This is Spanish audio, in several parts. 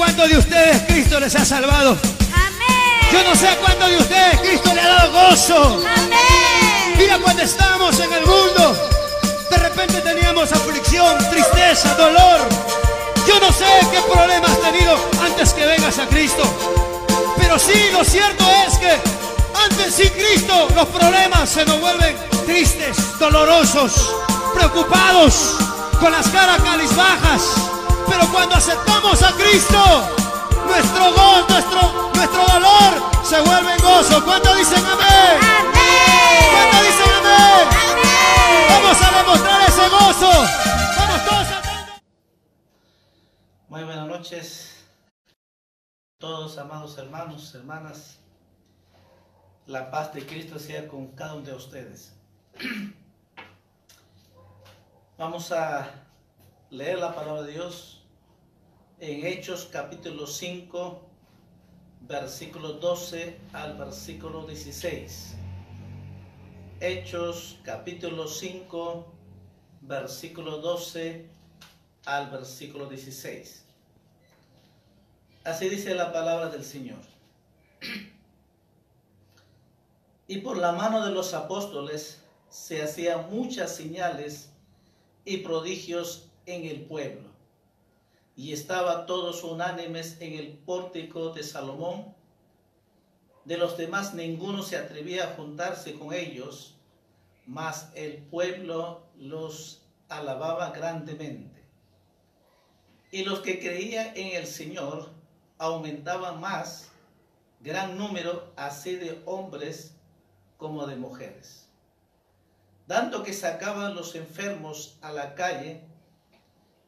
De ustedes Cristo les ha salvado. Yo no sé cuántos de ustedes Cristo le ha dado gozo. Mira cuando estábamos en el mundo, de repente teníamos aflicción, tristeza, dolor. Yo no sé qué problemas has tenido antes que vengas a Cristo. Pero sí, lo cierto es que antes sin Cristo los problemas se nos vuelven tristes, dolorosos, preocupados, con las caras bajas pero cuando aceptamos a Cristo, nuestro gozo, nuestro, nuestro dolor se vuelve en gozo. ¿Cuántos dicen amén? Amén. ¿Cuántos dicen amén? amén? Vamos a demostrar ese gozo. Vamos todos a... Muy buenas noches, todos amados hermanos, hermanas. La paz de Cristo sea con cada uno de ustedes. Vamos a leer la palabra de Dios en Hechos capítulo 5, versículo 12 al versículo 16. Hechos capítulo 5, versículo 12 al versículo 16. Así dice la palabra del Señor. Y por la mano de los apóstoles se hacían muchas señales y prodigios en el pueblo y estaban todos unánimes en el pórtico de Salomón. De los demás ninguno se atrevía a juntarse con ellos, mas el pueblo los alababa grandemente. Y los que creían en el Señor aumentaban más, gran número así de hombres como de mujeres. Tanto que sacaban los enfermos a la calle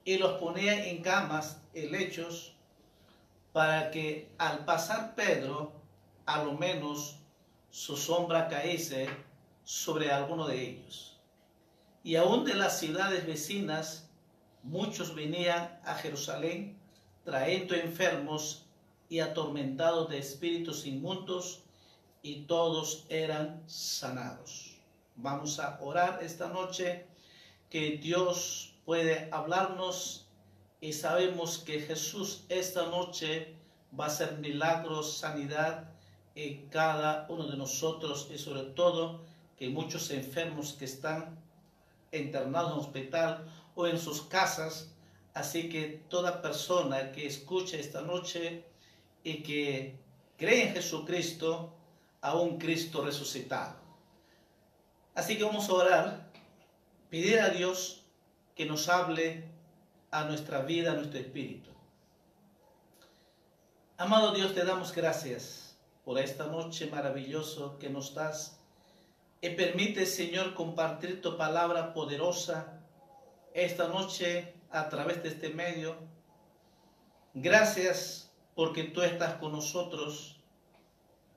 y los ponía en camas y lechos para que al pasar Pedro, a lo menos su sombra caíse sobre alguno de ellos. Y aún de las ciudades vecinas, muchos venían a Jerusalén trayendo enfermos y atormentados de espíritus inmundos, y todos eran sanados. Vamos a orar esta noche, que Dios puede hablarnos y sabemos que Jesús esta noche va a hacer milagros, sanidad en cada uno de nosotros y sobre todo que muchos enfermos que están internados en hospital o en sus casas. Así que toda persona que escuche esta noche y que cree en Jesucristo, a un Cristo resucitado. Así que vamos a orar, pedir a Dios que nos hable a nuestra vida, a nuestro espíritu. Amado Dios, te damos gracias por esta noche maravillosa que nos das y permite, Señor, compartir tu palabra poderosa esta noche a través de este medio. Gracias porque tú estás con nosotros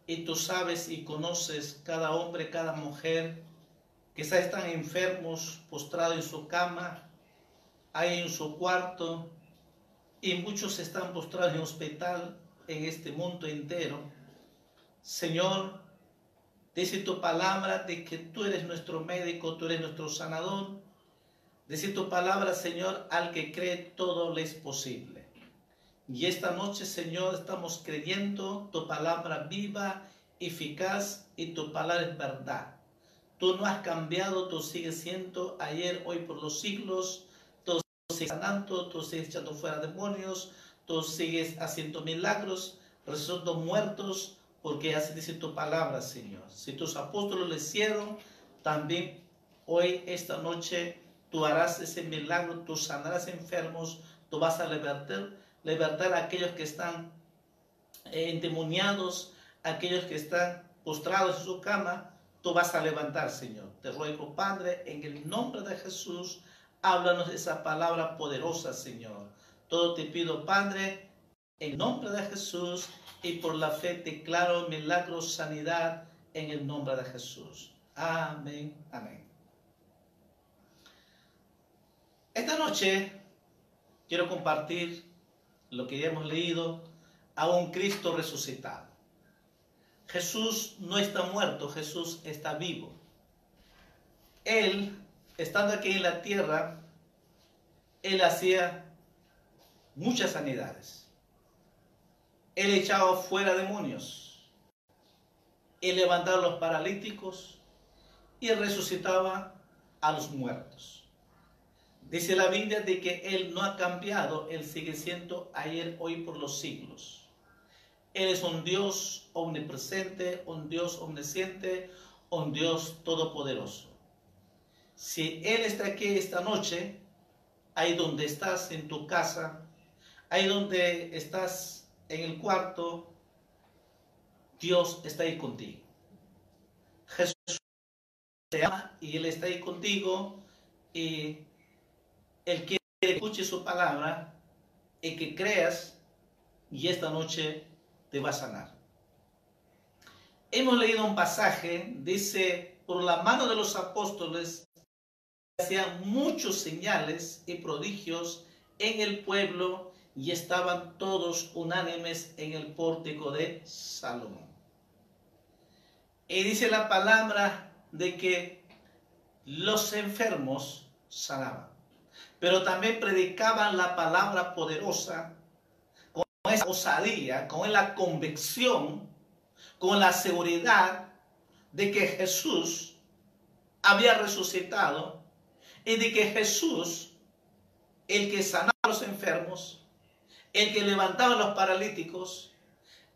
y tú sabes y conoces cada hombre, cada mujer que están enfermos, postrados en su cama, hay en su cuarto, y muchos están postrados en hospital en este mundo entero. Señor, dice tu palabra de que tú eres nuestro médico, tú eres nuestro sanador. Dice tu palabra, Señor, al que cree todo le es posible. Y esta noche, Señor, estamos creyendo tu palabra viva, eficaz y tu palabra es verdad. Tú no has cambiado, tú sigues siendo ayer, hoy, por los siglos. Sigues sanando, tú sigues echando fuera demonios, tú sigues haciendo milagros, resucitando muertos, porque así dice tu palabra, Señor. Si tus apóstoles lo hicieron, también hoy, esta noche, tú harás ese milagro, tú sanarás enfermos, tú vas a libertar, libertar a aquellos que están eh, endemoniados, aquellos que están postrados en su cama, tú vas a levantar, Señor. Te ruego, Padre, en el nombre de Jesús, háblanos esa palabra poderosa, Señor. Todo te pido, Padre, en nombre de Jesús y por la fe declaro milagros, sanidad en el nombre de Jesús. Amén, amén. Esta noche quiero compartir lo que ya hemos leído a un Cristo resucitado. Jesús no está muerto, Jesús está vivo. Él, estando aquí en la tierra, él hacía muchas sanidades. Él echaba fuera demonios. Él levantaba a los paralíticos y resucitaba a los muertos. Dice la Biblia de que Él no ha cambiado, Él sigue siendo ayer, hoy, por los siglos. Él es un Dios omnipresente, un Dios omnisciente, un Dios todopoderoso. Si Él está aquí esta noche, ahí donde estás en tu casa, ahí donde estás en el cuarto, Dios está ahí contigo. Jesús te ama y Él está ahí contigo y Él que escuche su palabra y que creas y esta noche te va a sanar. Hemos leído un pasaje, dice, por la mano de los apóstoles hacían muchos señales y prodigios en el pueblo y estaban todos unánimes en el pórtico de Salomón. Y dice la palabra de que los enfermos sanaban, pero también predicaban la palabra poderosa con esa osadía, con la convicción, con la seguridad de que Jesús había resucitado y de que Jesús, el que sanaba a los enfermos, el que levantaba a los paralíticos,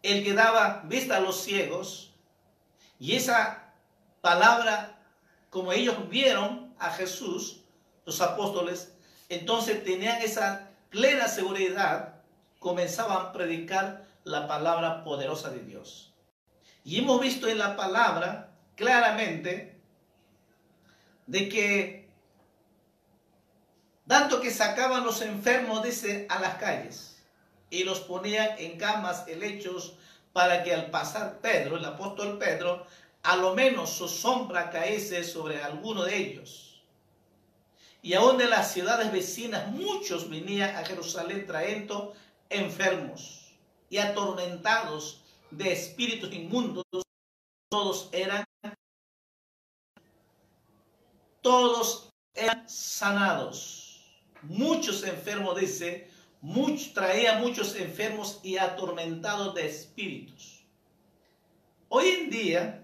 el que daba vista a los ciegos. Y esa palabra, como ellos vieron a Jesús, los apóstoles, entonces tenían esa plena seguridad, comenzaban a predicar la palabra poderosa de Dios. Y hemos visto en la palabra claramente de que tanto que sacaban los enfermos, dice, a las calles y los ponían en camas helechos para que al pasar Pedro, el apóstol Pedro, a lo menos su sombra caese sobre alguno de ellos. Y aún de las ciudades vecinas muchos venían a Jerusalén trayendo enfermos y atormentados de espíritus inmundos. Todos eran todos eran sanados. Muchos enfermos, dice, traía muchos enfermos y atormentados de espíritus. Hoy en día,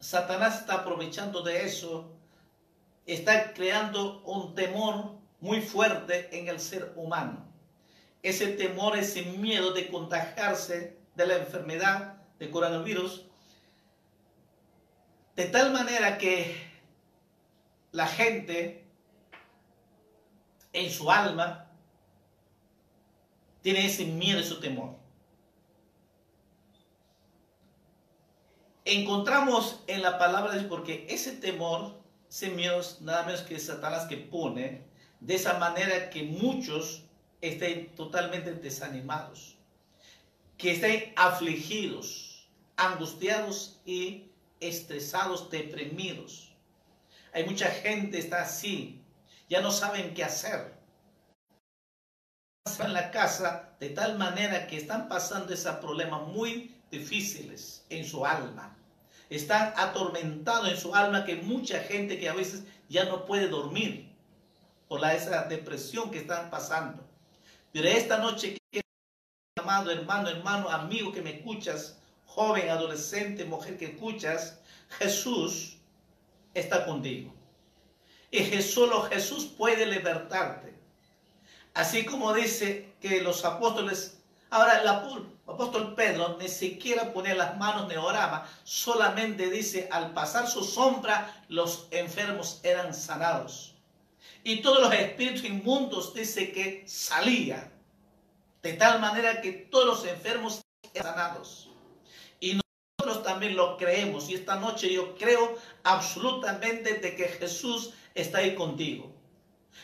Satanás está aprovechando de eso, está creando un temor muy fuerte en el ser humano. Ese temor, ese miedo de contagiarse de la enfermedad de coronavirus, de tal manera que la gente en su alma tiene ese miedo, ese temor. Encontramos en la palabra de Dios, porque ese temor, ese miedo, nada menos que Satanás que pone, de esa manera que muchos estén totalmente desanimados, que estén afligidos, angustiados y estresados, deprimidos. Hay mucha gente está así, ya no saben qué hacer en la casa de tal manera que están pasando esos problemas muy difíciles en su alma. Están atormentados en su alma que mucha gente que a veces ya no puede dormir por la, esa depresión que están pasando. Pero esta noche, amado hermano, hermano, amigo que me escuchas, joven, adolescente, mujer que escuchas, Jesús está contigo. Y solo Jesús puede libertarte. Así como dice que los apóstoles Ahora, el apóstol Pedro ni siquiera pone las manos de orama, solamente dice, al pasar su sombra, los enfermos eran sanados. Y todos los espíritus inmundos dice que salían, de tal manera que todos los enfermos eran sanados. Y nosotros también lo creemos. Y esta noche yo creo absolutamente de que Jesús está ahí contigo.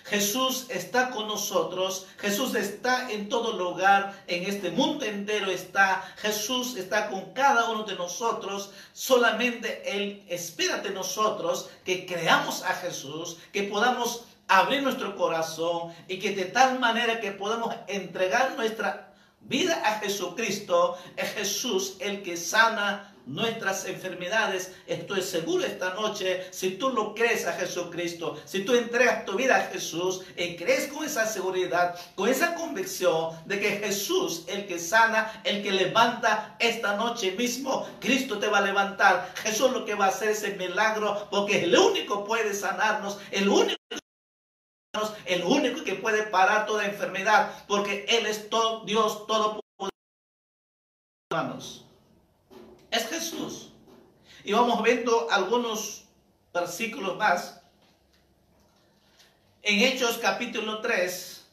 Jesús está con nosotros, Jesús está en todo lugar, en este mundo entero está, Jesús está con cada uno de nosotros, solamente Él espera de nosotros que creamos a Jesús, que podamos abrir nuestro corazón y que de tal manera que podamos entregar nuestra vida a Jesucristo, es Jesús el que sana nuestras enfermedades. Estoy seguro esta noche, si tú lo crees a Jesucristo, si tú entregas tu vida a Jesús y crees con esa seguridad, con esa convicción de que Jesús, el que sana, el que levanta esta noche mismo, Cristo te va a levantar. Jesús lo que va a hacer es el milagro porque el único puede sanarnos, el único el único que puede parar toda enfermedad, porque Él es todo Dios todo hermanos es Jesús. Y vamos viendo algunos versículos más. En Hechos capítulo 3,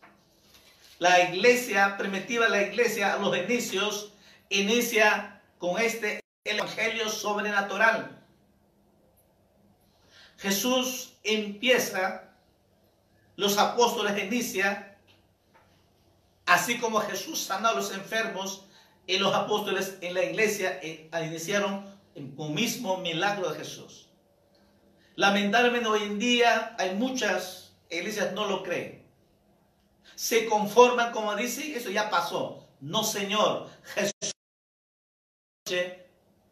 la iglesia primitiva, la iglesia a los inicios, inicia con este evangelio sobrenatural. Jesús empieza, los apóstoles inicia, así como Jesús sana a los enfermos, y los apóstoles en la iglesia eh, iniciaron un mismo milagro de Jesús. Lamentablemente hoy en día hay muchas iglesias no lo creen. Se conforman como dice, eso ya pasó. No, Señor, Jesús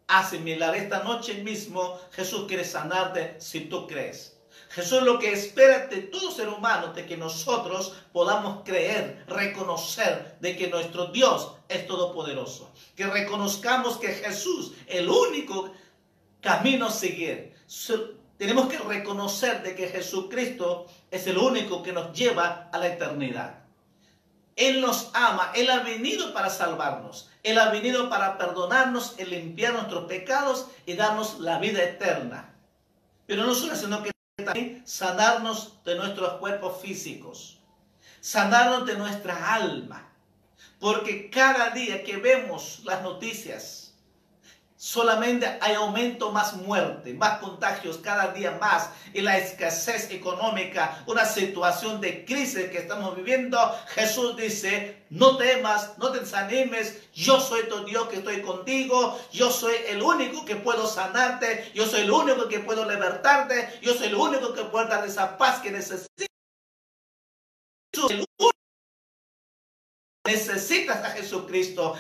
hace milagro. Esta noche mismo Jesús quiere sanarte si tú crees. Jesús lo que espera de todo ser humano, de que nosotros podamos creer, reconocer de que nuestro Dios es todopoderoso. Que reconozcamos que Jesús, el único camino a seguir. Tenemos que reconocer de que Jesucristo es el único que nos lleva a la eternidad. Él nos ama, Él ha venido para salvarnos, Él ha venido para perdonarnos y limpiar nuestros pecados y darnos la vida eterna. Pero no solo, sino que también sanarnos de nuestros cuerpos físicos, sanarnos de nuestra alma, porque cada día que vemos las noticias, solamente hay aumento más muerte, más contagios cada día más y la escasez económica, una situación de crisis que estamos viviendo, Jesús dice, no temas, no te desanimes, yo soy tu Dios que estoy contigo, yo soy el único que puedo sanarte, yo soy el único que puedo libertarte, yo soy el único que puedo dar esa paz que necesitas. Necesitas a Jesucristo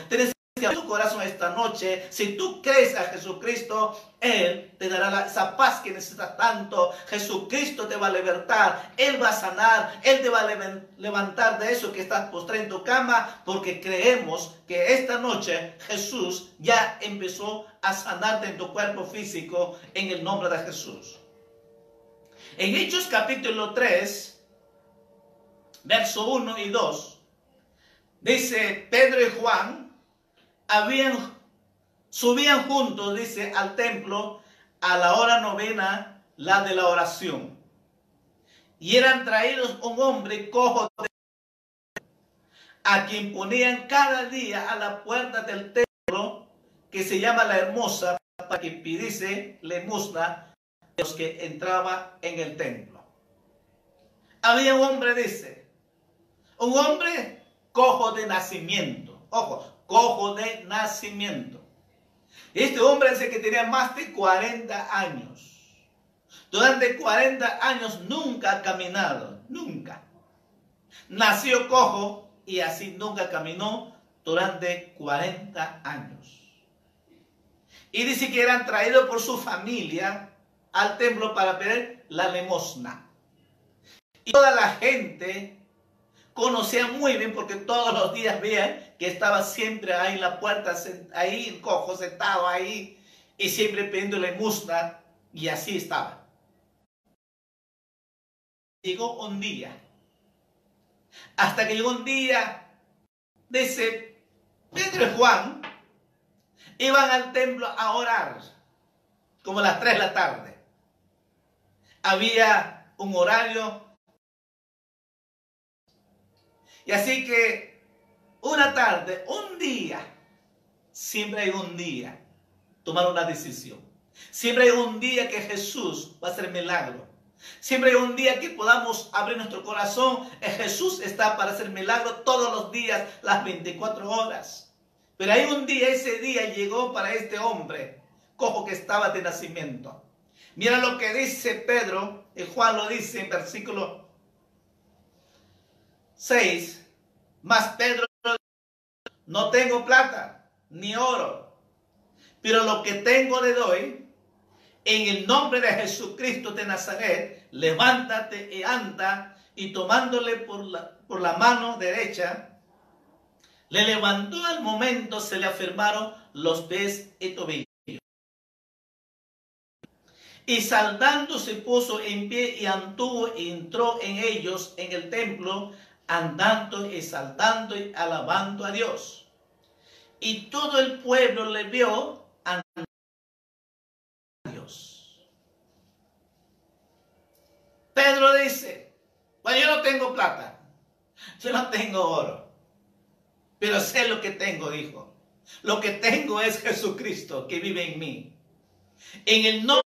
a tu corazón esta noche, si tú crees a Jesucristo, Él te dará esa paz que necesitas tanto. Jesucristo te va a libertar, Él va a sanar, Él te va a levantar de eso que estás postrado en tu cama, porque creemos que esta noche Jesús ya empezó a sanarte en tu cuerpo físico en el nombre de Jesús. En Hechos capítulo 3, verso 1 y 2, dice Pedro y Juan, habían, subían juntos, dice, al templo a la hora novena, la de la oración. Y eran traídos un hombre cojo a quien ponían cada día a la puerta del templo, que se llama la hermosa, para que pidiese limosna a los que entraba en el templo. Había un hombre, dice, un hombre cojo de nacimiento. Ojo, cojo de nacimiento. Este hombre dice que tenía más de 40 años. Durante 40 años nunca ha caminado, nunca. Nació cojo y así nunca caminó durante 40 años. Y dice que eran traídos por su familia al templo para pedir la limosna. Y toda la gente conocía muy bien porque todos los días veían que estaba siempre ahí en la puerta, ahí cojo sentado ahí y siempre pidiéndole limosna y así estaba. Llegó un día, hasta que llegó un día, dice Pedro y Juan iban al templo a orar, como las 3 de la tarde. Había un horario. Y así que una tarde, un día, siempre hay un día, tomar una decisión. Siempre hay un día que Jesús va a hacer milagro. Siempre hay un día que podamos abrir nuestro corazón. Jesús está para hacer milagro todos los días, las 24 horas. Pero hay un día, ese día llegó para este hombre, cojo que estaba de nacimiento. Mira lo que dice Pedro, y Juan lo dice en versículo 6. Más Pedro, no tengo plata ni oro, pero lo que tengo le doy en el nombre de Jesucristo de Nazaret, levántate y anda, y tomándole por la, por la mano derecha, le levantó al momento, se le afirmaron los pies y tobillos. Y saltando se puso en pie y anduvo y entró en ellos en el templo, andando y saltando y alabando a Dios. Y todo el pueblo le vio andando Pedro dice, bueno, yo no tengo plata, yo no tengo oro, pero sé lo que tengo, dijo. Lo que tengo es Jesucristo que vive en mí. En el nombre,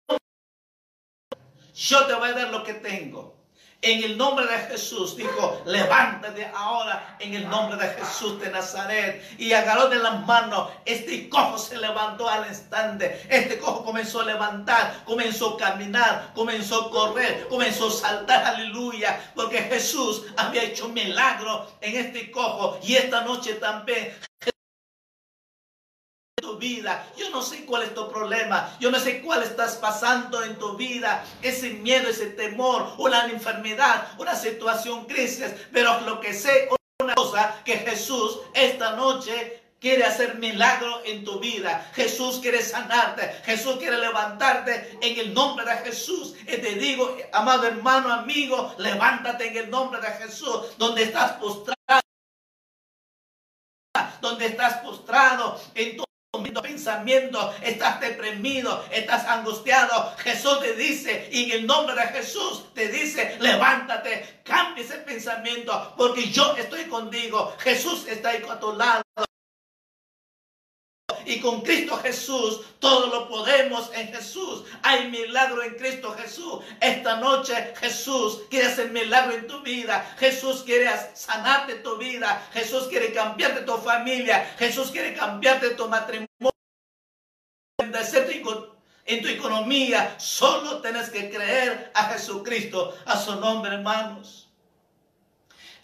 yo te voy a dar lo que tengo. En el nombre de Jesús dijo, levántate ahora en el nombre de Jesús de Nazaret. Y agarró de las manos, este cojo se levantó al instante. Este cojo comenzó a levantar, comenzó a caminar, comenzó a correr, comenzó a saltar, aleluya. Porque Jesús había hecho milagro en este cojo. Y esta noche también vida. Yo no sé cuál es tu problema. Yo no sé cuál estás pasando en tu vida. Ese miedo, ese temor, una enfermedad, una situación crisis. Pero lo que sé, una cosa, que Jesús esta noche quiere hacer milagro en tu vida. Jesús quiere sanarte. Jesús quiere levantarte en el nombre de Jesús. Y te digo, amado hermano, amigo, levántate en el nombre de Jesús. Donde estás postrado. Donde estás postrado en tu pensamiento, estás deprimido, estás angustiado, Jesús te dice, y en el nombre de Jesús te dice, levántate, cambia ese pensamiento, porque yo estoy contigo, Jesús está ahí a tu lado. Y con Cristo Jesús todo lo podemos en Jesús. Hay milagro en Cristo Jesús. Esta noche Jesús quiere hacer milagro en tu vida. Jesús quiere sanarte tu vida. Jesús quiere cambiarte tu familia. Jesús quiere cambiarte tu matrimonio. En tu economía, solo tienes que creer a Jesucristo, a su nombre, hermanos.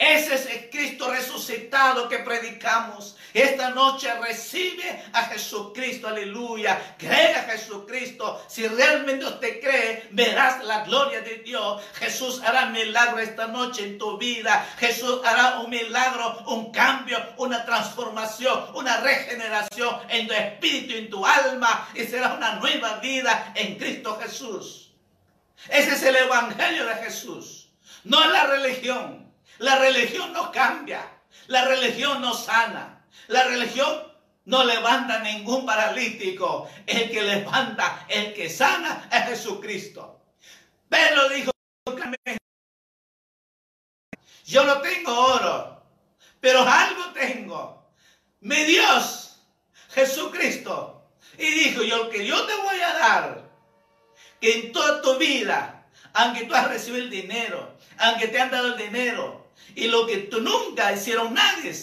Ese es el Cristo resucitado que predicamos. Esta noche recibe a Jesucristo, aleluya. Cree a Jesucristo. Si realmente usted cree, verás la gloria de Dios. Jesús hará milagro esta noche en tu vida. Jesús hará un milagro, un cambio, una transformación, una regeneración en tu espíritu, en tu alma. Y será una nueva vida en Cristo Jesús. Ese es el Evangelio de Jesús. No la religión. La religión no cambia. La religión no sana. La religión no levanta ningún paralítico. El que levanta, el que sana es Jesucristo. Pedro dijo, yo no tengo oro, pero algo tengo. Mi Dios, Jesucristo. Y dijo, yo que yo te voy a dar, que en toda tu vida, aunque tú has recibido el dinero, aunque te han dado el dinero, y lo que tú nunca hicieron nadie,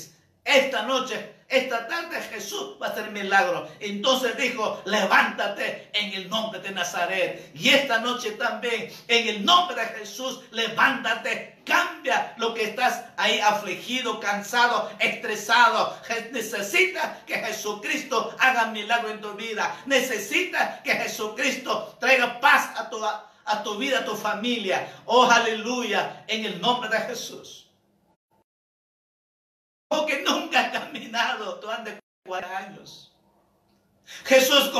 esta noche, esta tarde Jesús va a hacer milagro. Entonces dijo, levántate en el nombre de Nazaret. Y esta noche también, en el nombre de Jesús, levántate. Cambia lo que estás ahí afligido, cansado, estresado. Necesitas que Jesucristo haga milagro en tu vida. Necesitas que Jesucristo traiga paz a tu, a tu vida, a tu familia. Oh, aleluya, en el nombre de Jesús que nunca ha caminado, tú andas 40 años. Jesús,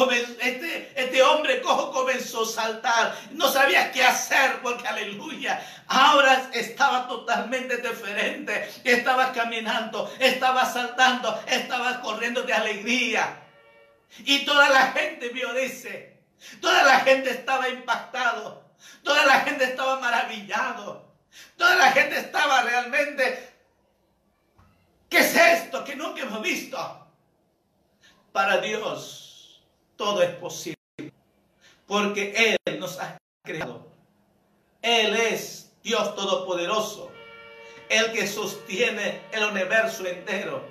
este, este hombre hombre cojo comenzó a saltar. No sabía qué hacer porque aleluya. Ahora estaba totalmente diferente. Estaba caminando, estaba saltando, estaba corriendo de alegría. Y toda la gente vio, dice. Toda la gente estaba impactado. Toda la gente estaba maravillado. Toda la gente estaba realmente... ¿Qué es esto que nunca hemos visto? Para Dios todo es posible. Porque Él nos ha creado. Él es Dios Todopoderoso. El que sostiene el universo entero.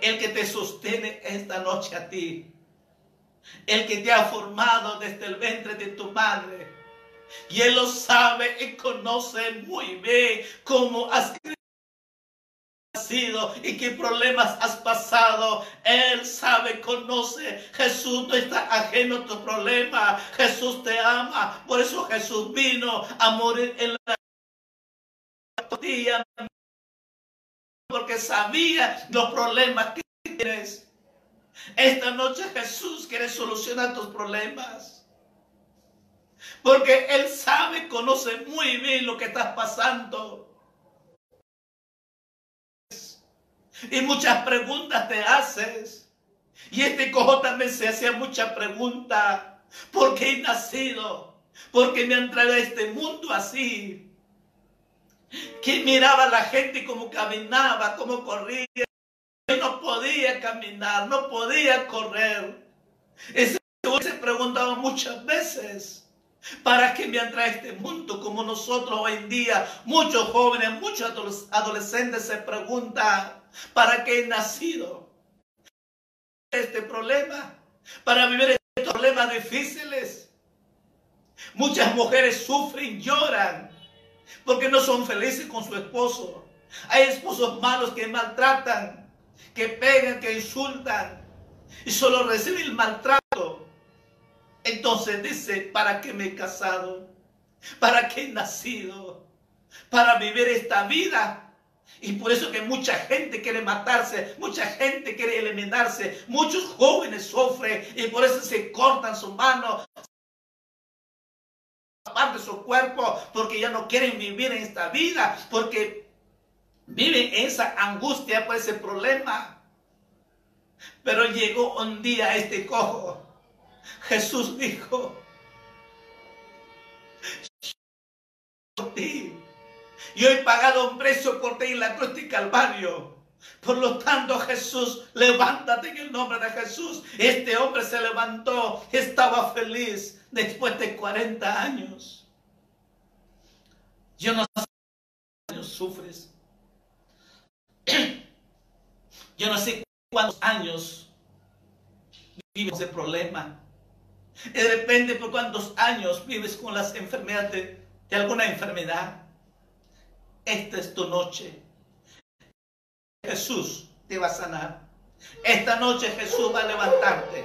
El que te sostiene esta noche a ti. El que te ha formado desde el ventre de tu madre. Y Él lo sabe y conoce muy bien cómo has sido y qué problemas has pasado. Él sabe, conoce. Jesús no está ajeno a tu problema. Jesús te ama. Por eso Jesús vino a morir en la día. Porque sabía los problemas que tienes. Esta noche Jesús quiere solucionar tus problemas. Porque Él sabe, conoce muy bien lo que estás pasando. Y muchas preguntas te haces. Y este cojo también se hacía muchas preguntas. ¿Por qué he nacido? ¿Por qué me han traído a este mundo así? Que miraba a la gente como caminaba, como corría. no podía caminar, no podía correr. Ese se preguntaba muchas veces. ¿Para qué me han traído a este mundo como nosotros hoy en día? Muchos jóvenes, muchos adolescentes se preguntan, ¿Para qué he nacido? Este problema, para vivir estos problemas difíciles. Muchas mujeres sufren, lloran, porque no son felices con su esposo. Hay esposos malos que maltratan, que pegan, que insultan, y solo reciben el maltrato. Entonces dice, ¿para qué me he casado? ¿Para qué he nacido? Para vivir esta vida y por eso que mucha gente quiere matarse, mucha gente quiere eliminarse, muchos jóvenes sufren y por eso se cortan su mano, parte de su cuerpo, porque ya no quieren vivir en esta vida, porque viven esa angustia por ese problema. Pero llegó un día este cojo. Jesús dijo, ti yo he pagado un precio por ti en la cruz de Calvario. Por lo tanto, Jesús, levántate en el nombre de Jesús. Este hombre se levantó, estaba feliz después de 40 años. Yo no sé cuántos años sufres. Yo no sé cuántos años vives ese problema. Depende por cuántos años vives con las enfermedades de alguna enfermedad. Esta es tu noche. Jesús te va a sanar. Esta noche Jesús va a levantarte.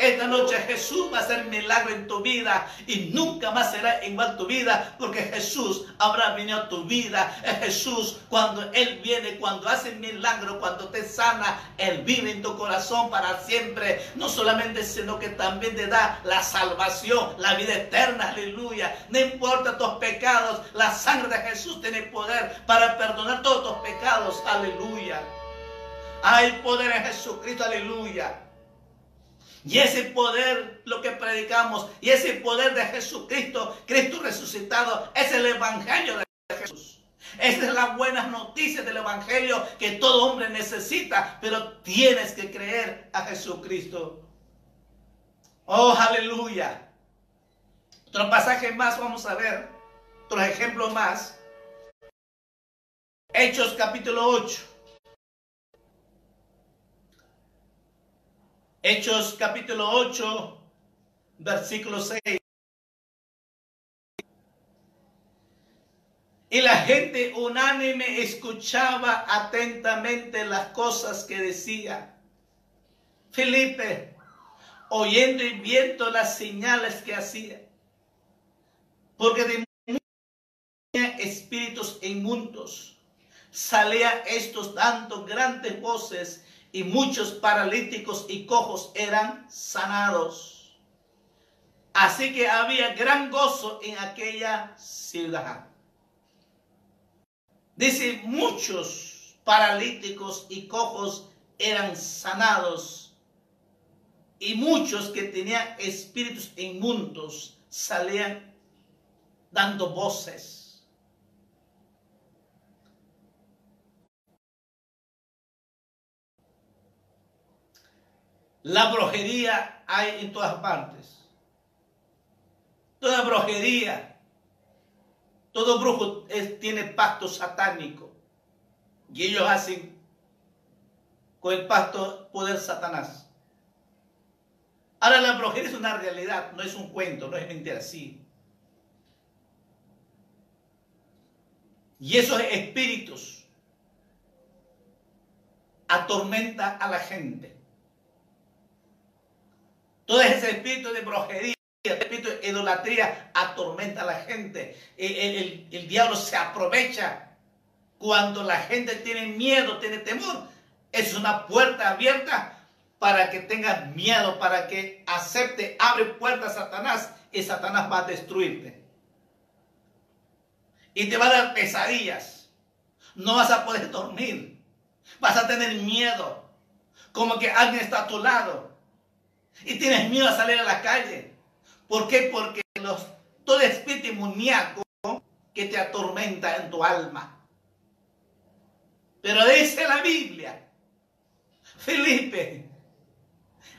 Esta noche Jesús va a hacer milagro en tu vida y nunca más será igual tu vida porque Jesús habrá venido a tu vida. Jesús cuando Él viene, cuando hace milagro, cuando te sana, Él vive en tu corazón para siempre. No solamente, sino que también te da la salvación, la vida eterna. Aleluya. No importa tus pecados, la sangre de Jesús tiene poder para perdonar todos tus pecados. Aleluya. Hay poder en Jesucristo. Aleluya. Y ese poder, lo que predicamos, y ese poder de Jesucristo, Cristo resucitado, es el Evangelio de Jesús. Esa es la buena noticia del Evangelio que todo hombre necesita, pero tienes que creer a Jesucristo. Oh, aleluya. Otro pasaje más vamos a ver, otro ejemplo más. Hechos capítulo 8. Hechos capítulo 8, versículo 6. Y la gente unánime escuchaba atentamente las cosas que decía. Felipe, oyendo y viendo las señales que hacía. Porque de espíritus inmundos salía estos dando grandes voces y muchos paralíticos y cojos eran sanados. Así que había gran gozo en aquella ciudad. Dice, muchos paralíticos y cojos eran sanados y muchos que tenían espíritus inmundos salían dando voces. La brujería hay en todas partes. Toda brujería, todo brujo tiene pacto satánico. Y ellos hacen con el pacto poder Satanás. Ahora la brujería es una realidad, no es un cuento, no es mentira, sí. Y esos espíritus atormentan a la gente. Todo ese espíritu de brujería, espíritu de idolatría atormenta a la gente. El, el diablo se aprovecha cuando la gente tiene miedo, tiene temor. Es una puerta abierta para que tengas miedo, para que acepte, abre puertas a Satanás y Satanás va a destruirte. Y te va a dar pesadillas. No vas a poder dormir. Vas a tener miedo. Como que alguien está a tu lado. Y tienes miedo a salir a la calle. ¿Por qué? Porque los, todo espíritu demoníaco que te atormenta en tu alma. Pero dice la Biblia, Felipe,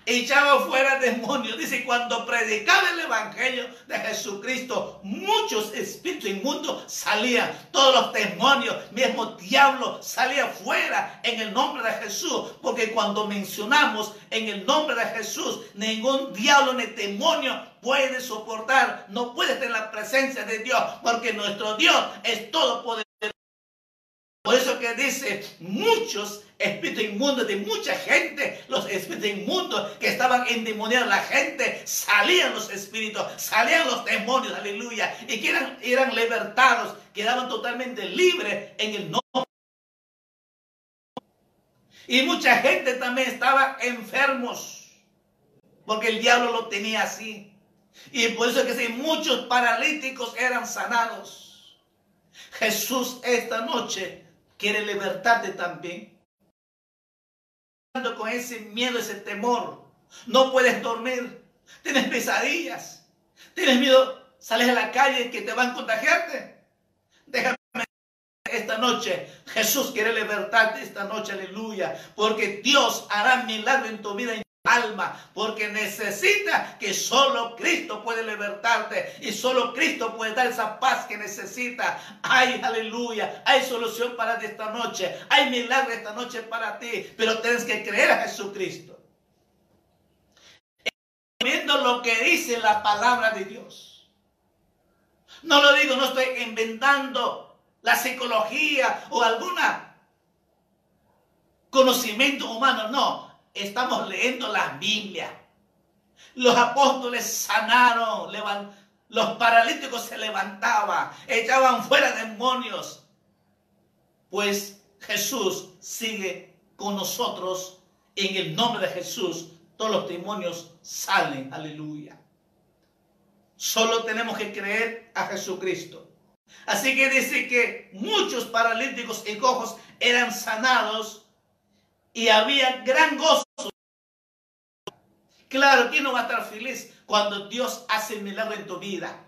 echaba fuera demonios. Dice, cuando predicaba el Evangelio de Jesucristo, muchos espíritus inmundos salían. Todos los demonios, mismo diablo, salía fuera en el nombre de Jesús. Porque cuando mencionamos en el nombre de Jesús, ningún diablo ni demonio puede soportar, no puede estar en la presencia de Dios. Porque nuestro Dios es todo poder por eso que dice, muchos espíritus inmundos de mucha gente, los espíritus inmundos que estaban endemoniados, la gente, salían los espíritus, salían los demonios, aleluya, y que eran, eran libertados, quedaban totalmente libres en el nombre. Y mucha gente también estaba enfermos, porque el diablo lo tenía así. Y por eso que sí, muchos paralíticos eran sanados. Jesús esta noche quiere libertarte también. Con ese miedo, ese temor, no puedes dormir, tienes pesadillas, tienes miedo, sales a la calle que te van a contagiarte. Déjame esta noche. Jesús quiere libertarte esta noche, aleluya. Porque Dios hará milagro en tu vida alma, porque necesita que solo Cristo puede libertarte y solo Cristo puede dar esa paz que necesita. Hay aleluya, hay solución para ti esta noche, hay milagro esta noche para ti, pero tienes que creer a Jesucristo. Viendo lo que dice la palabra de Dios. No lo digo, no estoy inventando la psicología o alguna conocimiento humano, no Estamos leyendo la Biblia. Los apóstoles sanaron, los paralíticos se levantaban, echaban fuera demonios. Pues Jesús sigue con nosotros. En el nombre de Jesús, todos los demonios salen. Aleluya. Solo tenemos que creer a Jesucristo. Así que dice que muchos paralíticos y cojos eran sanados y había gran gozo. Claro, ¿quién no va a estar feliz cuando Dios hace milagro en tu vida?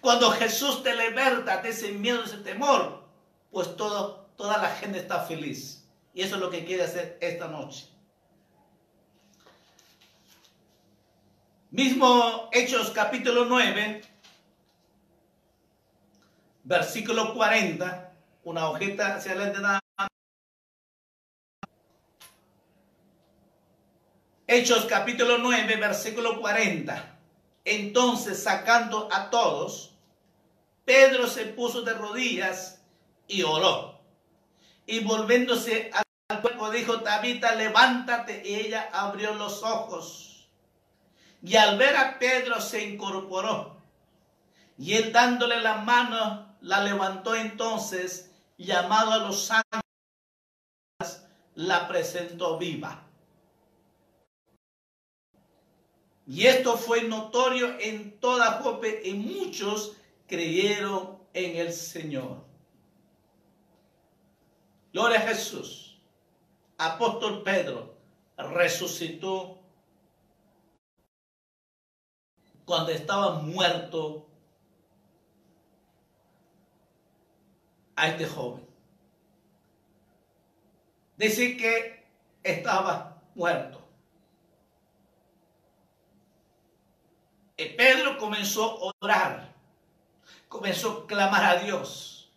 Cuando Jesús te liberta de ese miedo, de ese temor, pues toda la gente está feliz. Y eso es lo que quiere hacer esta noche. Mismo Hechos capítulo 9, versículo 40, una hojita hacia adelante nada Hechos capítulo 9, versículo 40. Entonces, sacando a todos, Pedro se puso de rodillas y oró. Y volviéndose al cuerpo dijo, Tabita, levántate. Y ella abrió los ojos. Y al ver a Pedro se incorporó. Y él dándole la mano, la levantó entonces, llamado a los santos, la presentó viva. Y esto fue notorio en toda Jope y muchos creyeron en el Señor. Gloria a Jesús. Apóstol Pedro resucitó cuando estaba muerto a este joven. Dice que estaba muerto. Y Pedro comenzó a orar, comenzó a clamar a Dios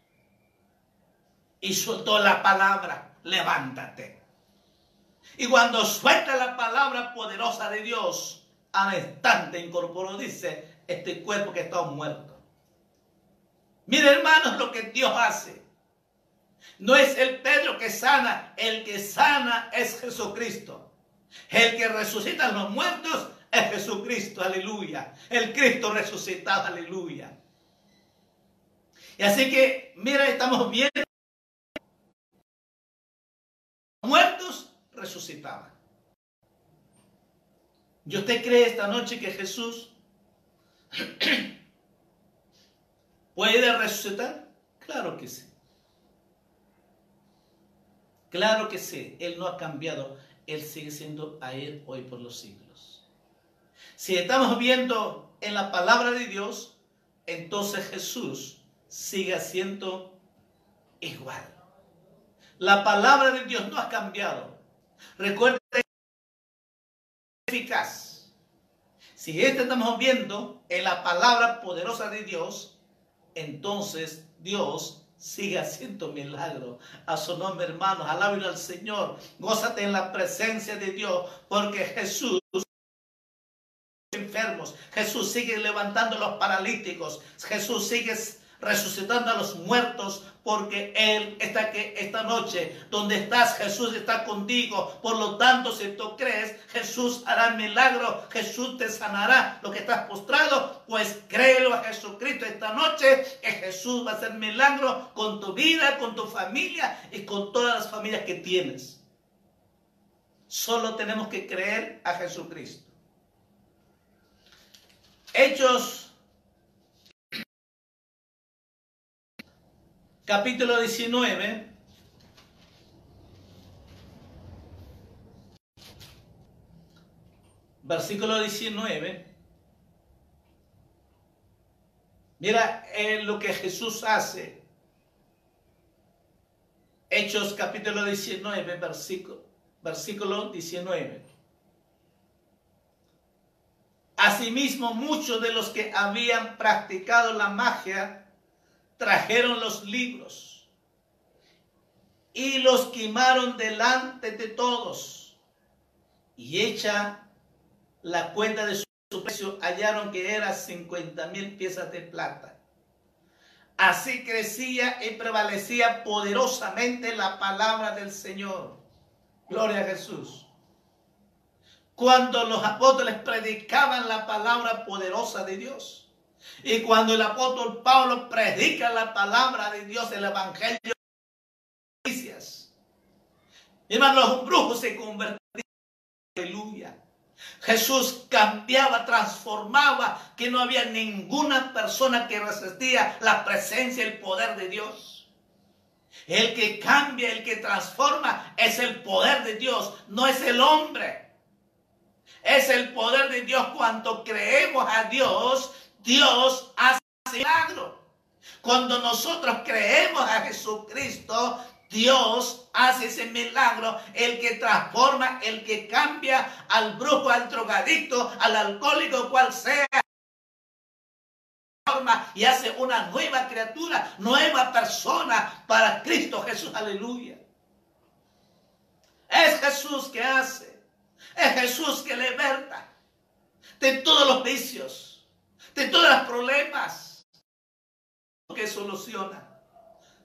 y soltó la palabra, levántate. Y cuando suelta la palabra poderosa de Dios, al instante incorporó, dice, este cuerpo que está muerto. Mire hermanos lo que Dios hace. No es el Pedro que sana, el que sana es Jesucristo. El que resucita a los muertos es Jesucristo, aleluya. El Cristo resucitado, aleluya. Y así que, mira, estamos viendo. Muertos resucitaban. ¿Y usted cree esta noche que Jesús puede resucitar? Claro que sí. Claro que sí. Él no ha cambiado. Él sigue siendo a Él hoy por los siglos. Si estamos viendo en la palabra de Dios, entonces Jesús sigue siendo igual. La palabra de Dios no ha cambiado. Recuerden eficaz. Si este estamos viendo en la palabra poderosa de Dios, entonces Dios sigue haciendo milagros. A su nombre, hermanos, alábalo al Señor. Gózate en la presencia de Dios, porque Jesús Jesús sigue levantando los paralíticos. Jesús sigue resucitando a los muertos, porque Él está que esta noche, donde estás, Jesús está contigo. Por lo tanto, si tú crees, Jesús hará milagro, Jesús te sanará lo que estás postrado, pues créelo a Jesucristo esta noche, que Jesús va a hacer milagro con tu vida, con tu familia y con todas las familias que tienes. Solo tenemos que creer a Jesucristo. Hechos capítulo 19, versículo 19. Mira eh, lo que Jesús hace. Hechos capítulo 19, versículo, versículo 19. Asimismo, muchos de los que habían practicado la magia trajeron los libros y los quemaron delante de todos. Y hecha la cuenta de su precio, hallaron que era 50 mil piezas de plata. Así crecía y prevalecía poderosamente la palabra del Señor. Gloria a Jesús. Cuando los apóstoles predicaban la palabra poderosa de Dios y cuando el apóstol Pablo predica la palabra de Dios, el evangelio, hermano, los brujos se convertían. Aleluya. Jesús cambiaba, transformaba, que no había ninguna persona que resistía la presencia y el poder de Dios. El que cambia, el que transforma es el poder de Dios, no es el hombre. Es el poder de Dios cuando creemos a Dios Dios hace milagro. Cuando nosotros creemos a Jesucristo, Dios hace ese milagro, el que transforma, el que cambia al brujo, al drogadicto, al alcohólico, cual sea y hace una nueva criatura, nueva persona para Cristo Jesús. Aleluya. Es Jesús que hace. Es Jesús que liberta de todos los vicios de todos los problemas que soluciona.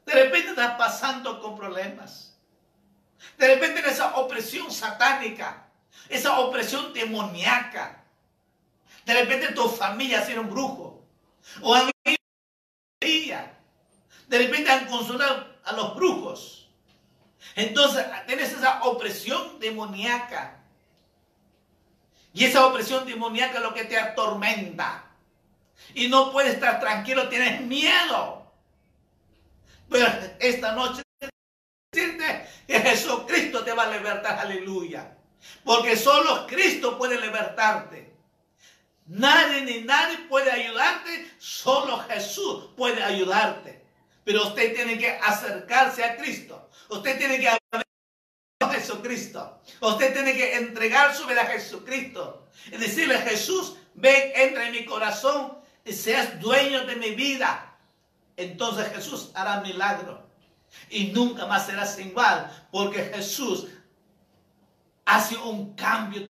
De repente estás pasando con problemas. De repente en esa opresión satánica, esa opresión demoníaca. De repente tu familia ha sido un brujo. O han de repente han consultado a los brujos. Entonces tienes esa opresión demoníaca. Y esa opresión demoníaca es lo que te atormenta. Y no puedes estar tranquilo, tienes miedo. Pero esta noche decirte que Jesucristo te va a libertar, aleluya. Porque solo Cristo puede libertarte. Nadie ni nadie puede ayudarte, solo Jesús puede ayudarte. Pero usted tiene que acercarse a Cristo. Usted tiene que Jesucristo. Usted tiene que entregar su vida a Jesucristo. Y decirle, Jesús, ven, entra en mi corazón y seas dueño de mi vida. Entonces Jesús hará milagro. Y nunca más serás igual. Porque Jesús hace un cambio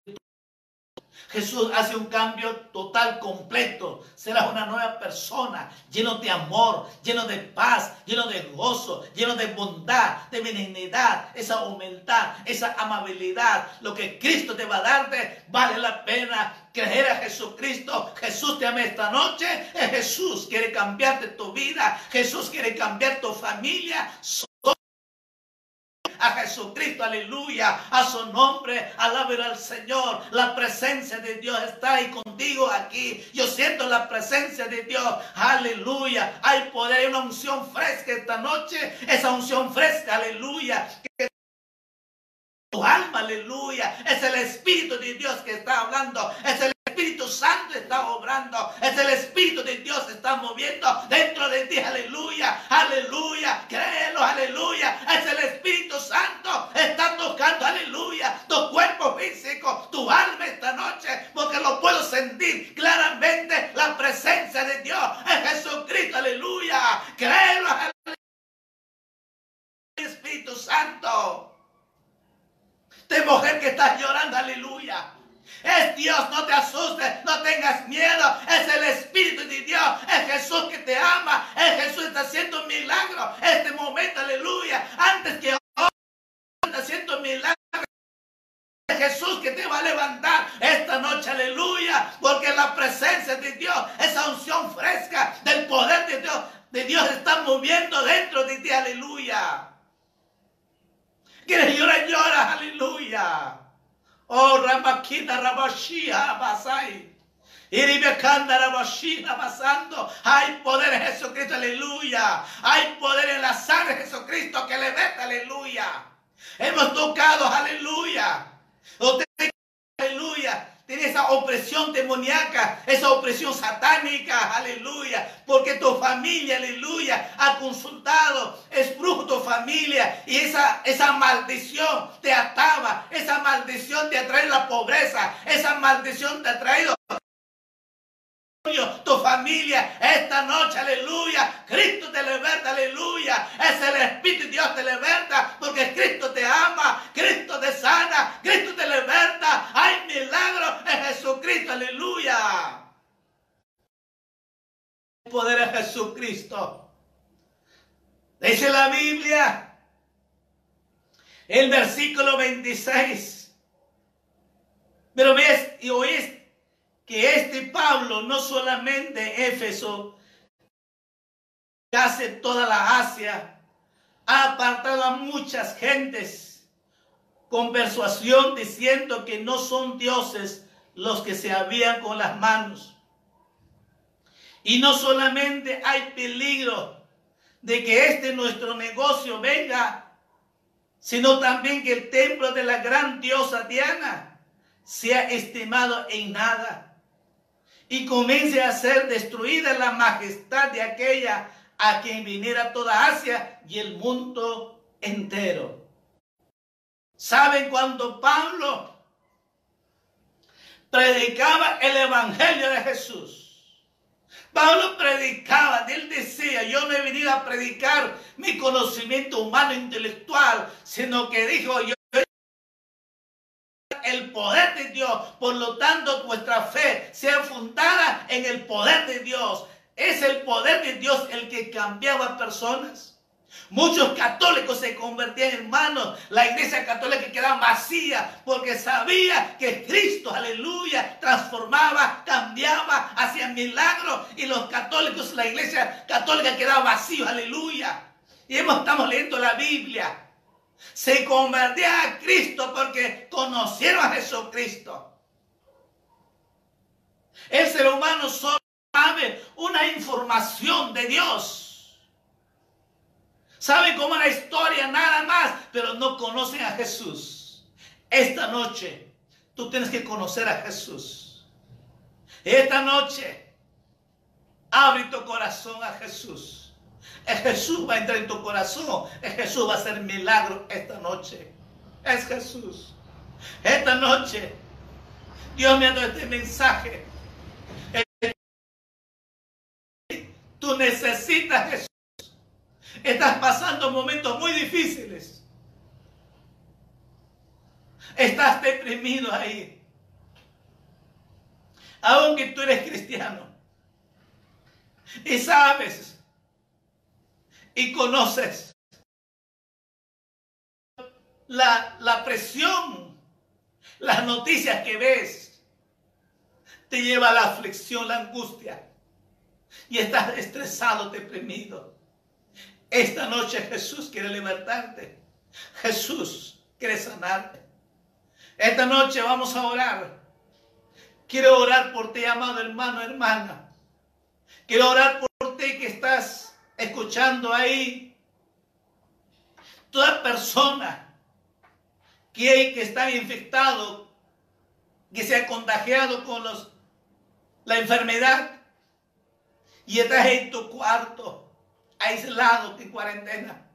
Jesús hace un cambio total, completo. Serás una nueva persona, lleno de amor, lleno de paz, lleno de gozo, lleno de bondad, de benignidad, esa humildad, esa amabilidad. Lo que Cristo te va a darte vale la pena creer a Jesucristo. Jesús te ama esta noche. Jesús quiere cambiarte tu vida. Jesús quiere cambiar tu familia a Jesucristo, aleluya, a su nombre, alabar al Señor. La presencia de Dios está ahí contigo aquí. Yo siento la presencia de Dios, aleluya. Hay poder, hay una unción fresca esta noche, esa unción fresca, aleluya. tu alma, aleluya. Es el Espíritu de Dios que está hablando. Es el Espíritu Santo está obrando. Es el Espíritu de Dios que está moviendo dentro de ti. Aleluya, aleluya. Créelo, aleluya. Es el Espíritu Santo. Está tocando, aleluya. Tu cuerpo físico, tu alma esta noche. Porque lo puedo sentir claramente. La presencia de Dios es Jesucristo. Aleluya. Créelo, aleluya. Espíritu Santo. De mujer que estás llorando, aleluya. Es Dios, no te asustes, no tengas miedo. Es el Espíritu de Dios, es Jesús que te ama, es Jesús que está haciendo un milagro. Este momento, aleluya, antes que está haciendo un milagro. Es Jesús que te va a levantar esta noche, aleluya, porque la presencia de Dios, esa unción fresca del poder de Dios, de Dios está moviendo dentro de ti, aleluya. Quieres llorar, llora, aleluya. Oh, Ramakita Rabashia Basai. Iribekanda Rabashina pasando. Hay poder en Jesucristo, aleluya. Hay poder en la sangre de Jesucristo que le mete, aleluya. Hemos tocado, aleluya. Tiene esa opresión demoníaca, esa opresión satánica, aleluya, porque tu familia, aleluya, ha consultado, es brujo tu familia. Y esa, esa maldición te ataba, esa maldición te ha traído la pobreza, esa maldición te ha traído tu familia esta noche, aleluya. Cristo te liberta, aleluya. Es el Espíritu de Dios te liberta porque Cristo te ama, Cristo te sana, Cristo te liberta. Hay milagros en Jesucristo, aleluya. El poder de Jesucristo. Dice la Biblia, el versículo 26. Pero ves y oíste que este Pablo no solamente Éfeso, hace toda la Asia, ha apartado a muchas gentes con persuasión diciendo que no son dioses los que se habían con las manos. Y no solamente hay peligro de que este nuestro negocio venga, sino también que el templo de la gran diosa Diana sea estimado en nada y comience a ser destruida la majestad de aquella a quien viniera toda Asia y el mundo entero. ¿Saben cuando Pablo predicaba el Evangelio de Jesús? Pablo predicaba, él decía, yo no he venido a predicar mi conocimiento humano intelectual, sino que dijo, yo poder de Dios. Por lo tanto, vuestra fe sea fundada en el poder de Dios. Es el poder de Dios el que cambiaba personas. Muchos católicos se convertían en hermanos. La iglesia católica quedaba vacía porque sabía que Cristo, aleluya, transformaba, cambiaba, hacía milagros. Y los católicos, la iglesia católica quedaba vacía, aleluya. Y estamos leyendo la Biblia se convertían a Cristo porque conocieron a Jesucristo. El ser humano solo sabe una información de Dios. Sabe cómo la historia nada más, pero no conocen a Jesús. Esta noche tú tienes que conocer a Jesús. Esta noche abre tu corazón a Jesús. Jesús va a entrar en tu corazón. Jesús va a hacer milagro esta noche. Es Jesús. Esta noche Dios me ha dado este mensaje Tú necesitas Jesús. Estás pasando momentos muy difíciles. Estás deprimido ahí. Aunque tú eres cristiano. Y sabes. Y conoces. La, la presión. Las noticias que ves. Te lleva a la aflicción, la angustia y estás estresado, deprimido. Esta noche Jesús quiere libertarte. Jesús quiere sanarte. Esta noche vamos a orar. Quiero orar por ti, amado hermano, hermana. Quiero orar por ti que estás escuchando ahí. Toda persona que, que está infectado, que se ha contagiado con la enfermedad, y estás en tu cuarto, aislado, en cuarentena,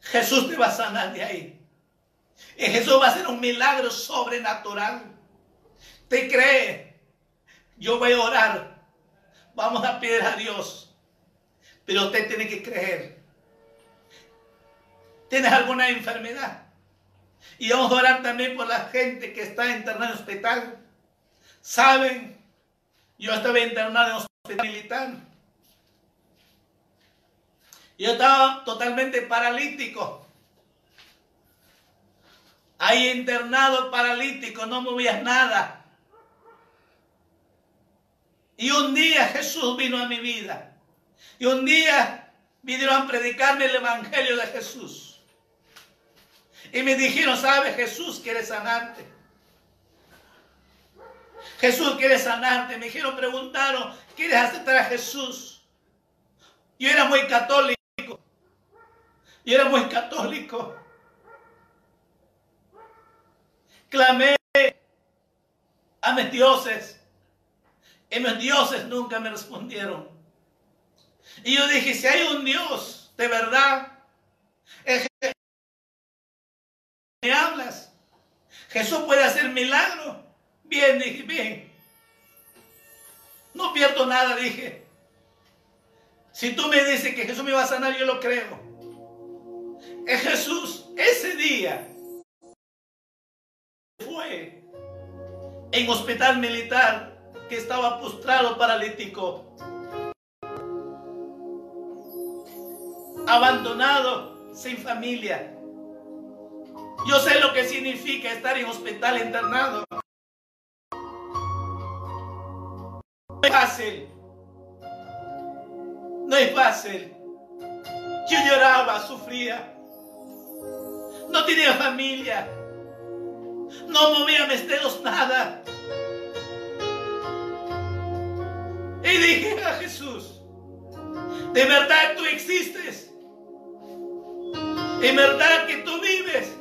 Jesús te va a sanar de ahí. Y Jesús va a hacer un milagro sobrenatural. ¿Te cree? Yo voy a orar. Vamos a pedir a Dios. Pero usted tiene que creer. ¿Tienes alguna enfermedad? Y vamos a orar también por la gente que está internada en el hospital. ¿Saben? Yo estaba internado en hospital militar. Yo estaba totalmente paralítico. Ahí internado paralítico, no movías nada. Y un día Jesús vino a mi vida. Y un día vinieron a predicarme el Evangelio de Jesús. Y me dijeron, ¿sabes? Jesús quiere sanarte. Jesús quiere sanarte. Me dijeron, preguntaron, ¿quieres aceptar a Jesús? Yo era muy católico. Yo era muy católico. Clamé a mis dioses. Y mis dioses nunca me respondieron. Y yo dije, si hay un Dios de verdad, me hablas. Jesús puede hacer milagros. Bien, dije, bien. No pierdo nada, dije. Si tú me dices que Jesús me va a sanar, yo lo creo. Es Jesús, ese día, fue en hospital militar que estaba postrado paralítico, abandonado, sin familia. Yo sé lo que significa estar en hospital internado. No es fácil. No es fácil. Yo lloraba, sufría. No tenía familia. No movía mis dedos nada. Y dije a Jesús, de verdad tú existes. En verdad que tú vives.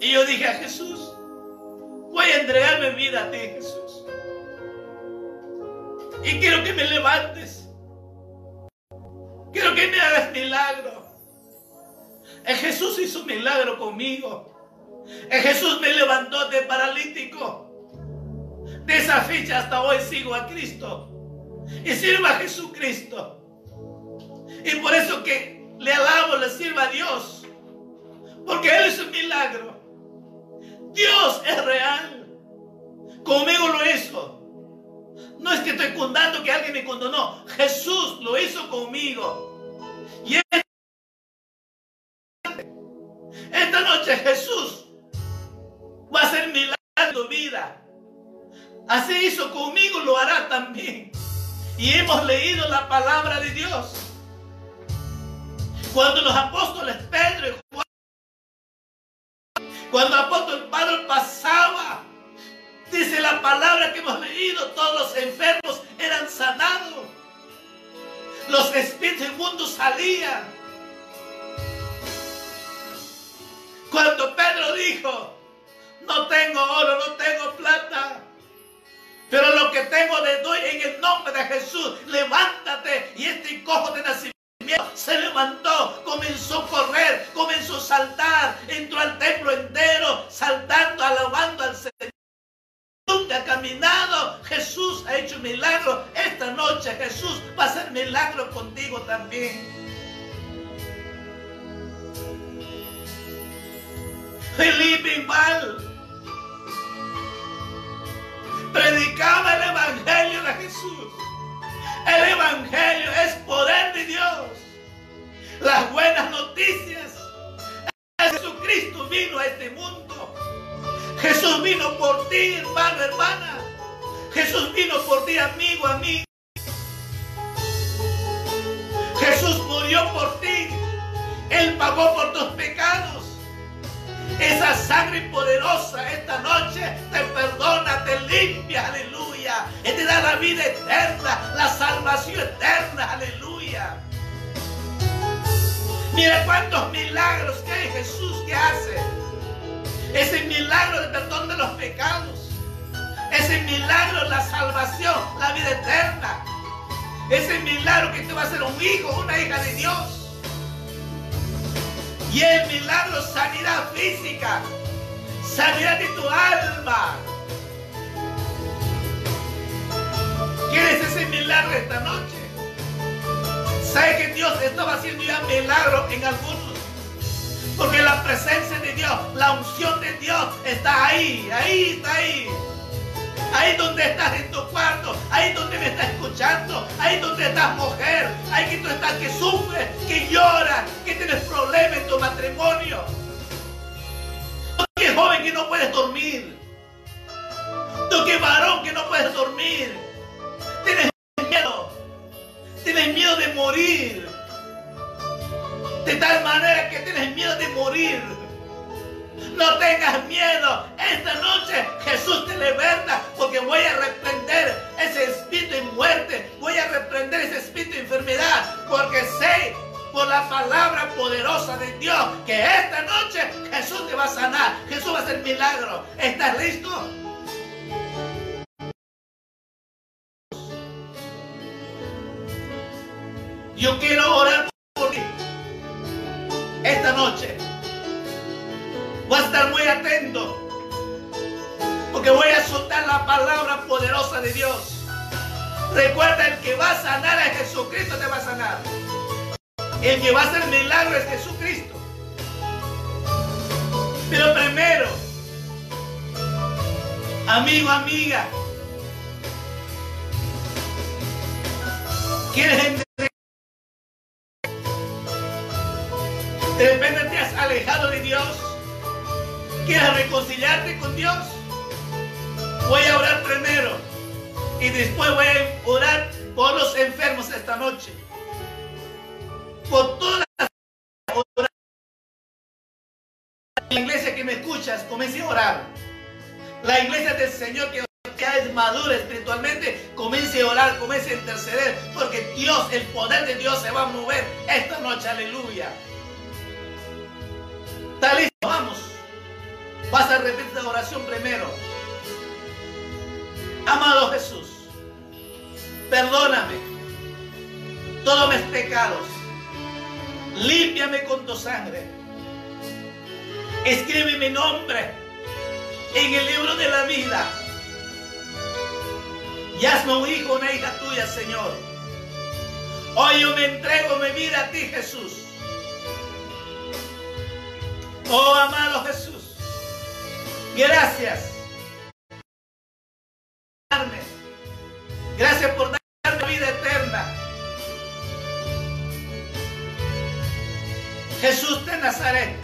Y yo dije a Jesús, voy a entregar mi vida a ti, Jesús. Y quiero que me levantes. Quiero que me hagas milagro. El Jesús hizo milagro conmigo. El Jesús me levantó de paralítico. De esa fecha hasta hoy sigo a Cristo. Y sirvo a Jesucristo. Y por eso que le alabo, le sirvo a Dios. Porque Él es un milagro. Dios es real. Conmigo lo hizo. No es que estoy contando que alguien me condonó. Jesús lo hizo conmigo. Y esta noche Jesús va a hacer milagro en tu vida. Así hizo conmigo, lo hará también. Y hemos leído la palabra de Dios. Cuando los apóstoles Pedro y Juan, cuando apóstol Pablo pasaba, dice la palabra que hemos leído todos los enfermos eran sanados. Los espíritus inmundos salían. Cuando Pedro dijo, no tengo oro, no tengo plata, pero lo que tengo le doy en el nombre de Jesús. Levántate. Y este cojo de nacimiento se levantó, comenzó a correr, comenzó a saltar, entró al templo entero, saltando, alabando al Señor. Nunca ha caminado, Jesús ha hecho milagro. Esta noche Jesús va a hacer milagro contigo también. Felipe igual predicaba el Evangelio de Jesús. El Evangelio es poder de Dios. Las buenas noticias. Jesucristo vino a este mundo. Jesús vino por ti, hermano, hermana. Jesús vino por ti, amigo, amigo. Jesús murió por ti. Él pagó por tus pecados. Esa sangre poderosa esta noche te perdona, te limpia, aleluya. Y te da la vida eterna, la salvación eterna, aleluya. Mira cuántos milagros que hay Jesús que hace. Ese milagro de perdón de los pecados. Ese milagro, la salvación, la vida eterna. Ese milagro que te va a ser un hijo, una hija de Dios. Y el milagro, sanidad física, sanidad de tu alma. ¿Quieres ese milagro esta noche? ¿Sabe que Dios estaba haciendo ya milagro en algunos? Porque la presencia de Dios, la unción de Dios está ahí, ahí está ahí. Ahí donde estás en tu cuarto, ahí donde me estás escuchando, ahí donde estás mujer, ahí que tú estás que sufres, que lloras, que tienes problemas en tu matrimonio. Tú que joven que no puedes dormir. Tú que varón que no puedes dormir. Tienes miedo. De morir. De tal manera que tienes miedo de morir. No tengas miedo. Esta noche Jesús te liberta porque voy a reprender ese espíritu de muerte. Voy a reprender ese espíritu de enfermedad porque sé por la palabra poderosa de Dios que esta noche Jesús te va a sanar. Jesús va a hacer milagro. ¿Estás listo? Yo quiero orar por ti esta noche. Voy a estar muy atento. Porque voy a soltar la palabra poderosa de Dios. Recuerda, el que va a sanar a Jesucristo te va a sanar. El que va a hacer milagro es Jesucristo. Pero primero, amigo, amiga, ¿quieres entender? De repente te has alejado de Dios. ¿Quieres reconciliarte con Dios? Voy a orar primero y después voy a orar por los enfermos esta noche. Por todas las la iglesia que me escuchas, comience a orar. La iglesia del Señor que ya es madura espiritualmente, comience a orar, comience a interceder, porque Dios, el poder de Dios se va a mover esta noche, aleluya. ¿Está listo? Vamos. Vas a repetir la oración primero. Amado Jesús, perdóname todos mis pecados. Límpiame con tu sangre. Escribe mi nombre en el libro de la vida. Y hazme un hijo, una hija tuya, Señor. Hoy yo me entrego mi vida a ti, Jesús. Oh, amado Jesús, gracias. Gracias por darme vida eterna. Jesús de Nazaret,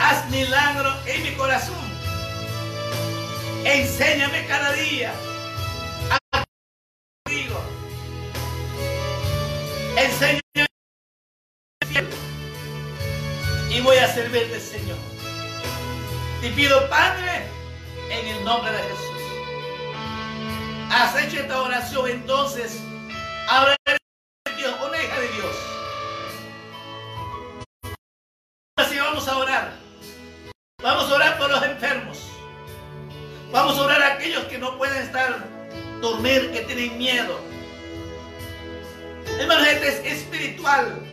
haz milagro en mi corazón. Enséñame cada día y voy a servirte, Señor. Te pido, Padre, en el nombre de Jesús. has hecho esta oración, entonces ahora Dios, una hija de Dios. Así vamos a orar. Vamos a orar por los enfermos. Vamos a orar a aquellos que no pueden estar dormir, que tienen miedo. Hermanos, este es espiritual.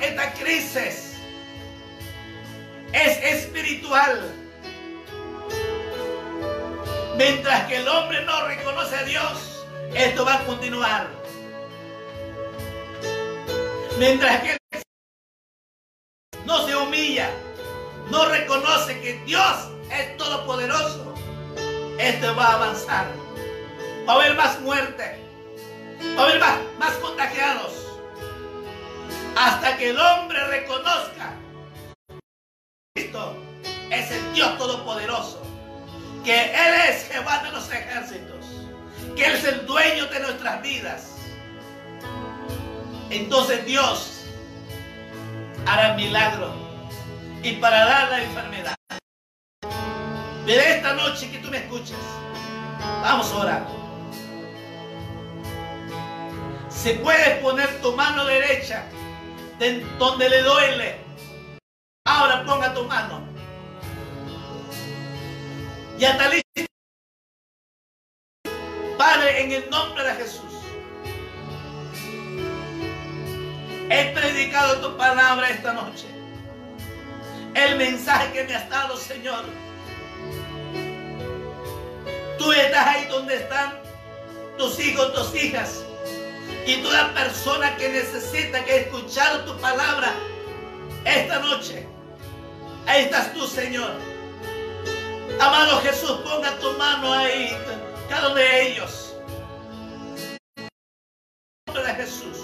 Esta crisis es espiritual. Mientras que el hombre no reconoce a Dios, esto va a continuar. Mientras que no se humilla, no reconoce que Dios es todopoderoso, esto va a avanzar. Va a haber más muerte, va a haber más, más hasta que el hombre reconozca que Cristo es el Dios todopoderoso que Él es Jehová de los ejércitos, que Él es el dueño de nuestras vidas. Entonces Dios hará milagro y parará la enfermedad. De esta noche que tú me escuches, vamos a orar. Se puede poner tu mano derecha donde le duele. Ahora ponga tu mano y Padre, en el nombre de Jesús, he predicado tu palabra esta noche. El mensaje que me has dado, Señor. Tú estás ahí donde están tus hijos, tus hijas. Y toda persona que necesita que haya escuchado tu palabra esta noche. Ahí estás tú, Señor. Amado Jesús, ponga tu mano ahí, cada uno de ellos. De Jesús,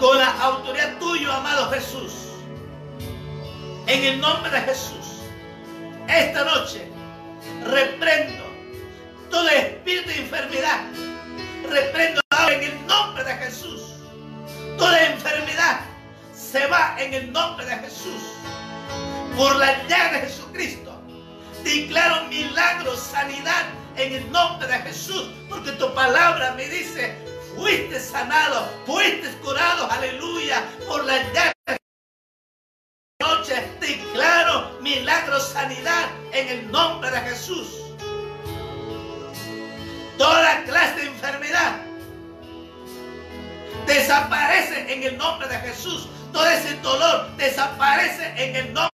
con la autoridad tuya, amado Jesús, en el nombre de Jesús, esta noche reprendo todo espíritu de enfermedad. Reprendo en el nombre de Jesús. Toda enfermedad se va en el nombre de Jesús. Por la llave de Jesucristo Declaro milagros, sanidad en el nombre de Jesús, porque tu palabra me dice, fuiste sanado, fuiste curado, aleluya, por la llave noche declaro milagros, sanidad en el nombre de Jesús. Desaparece en el nombre de Jesús. Todo ese dolor desaparece en el nombre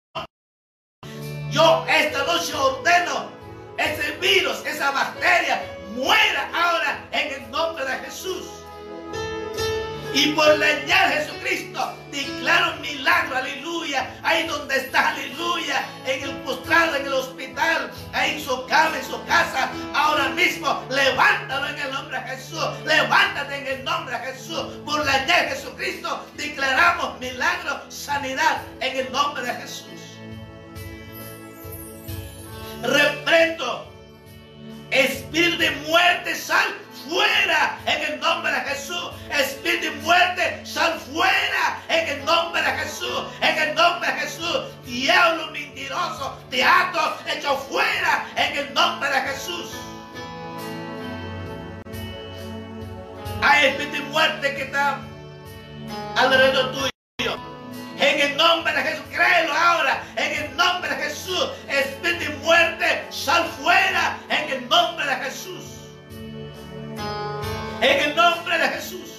yo esta noche ordeno ese virus, esa bacteria, muera ahora en el nombre de Jesús. Y por la llave de Jesucristo declaro un milagro, aleluya. Ahí donde está, aleluya. En el postrado, en el hospital, ahí en su cama, en su casa. Ahora mismo, levántalo en el nombre de Jesús. Levántate en el nombre de Jesús. Por la llave de Jesucristo declaramos milagro, sanidad en el nombre de Jesús reprendo. Espíritu de muerte, sal fuera en el nombre de Jesús. Espíritu de muerte, sal fuera en el nombre de Jesús. En el nombre de Jesús. Diablo mentiroso, teatro hecho fuera en el nombre de Jesús. Hay espíritu de muerte que está alrededor tuyo. En el nombre de Jesús, créelo ahora. En el nombre de Jesús, espíritu de muerte, sal fuera. En el nombre de Jesús. En el nombre de Jesús.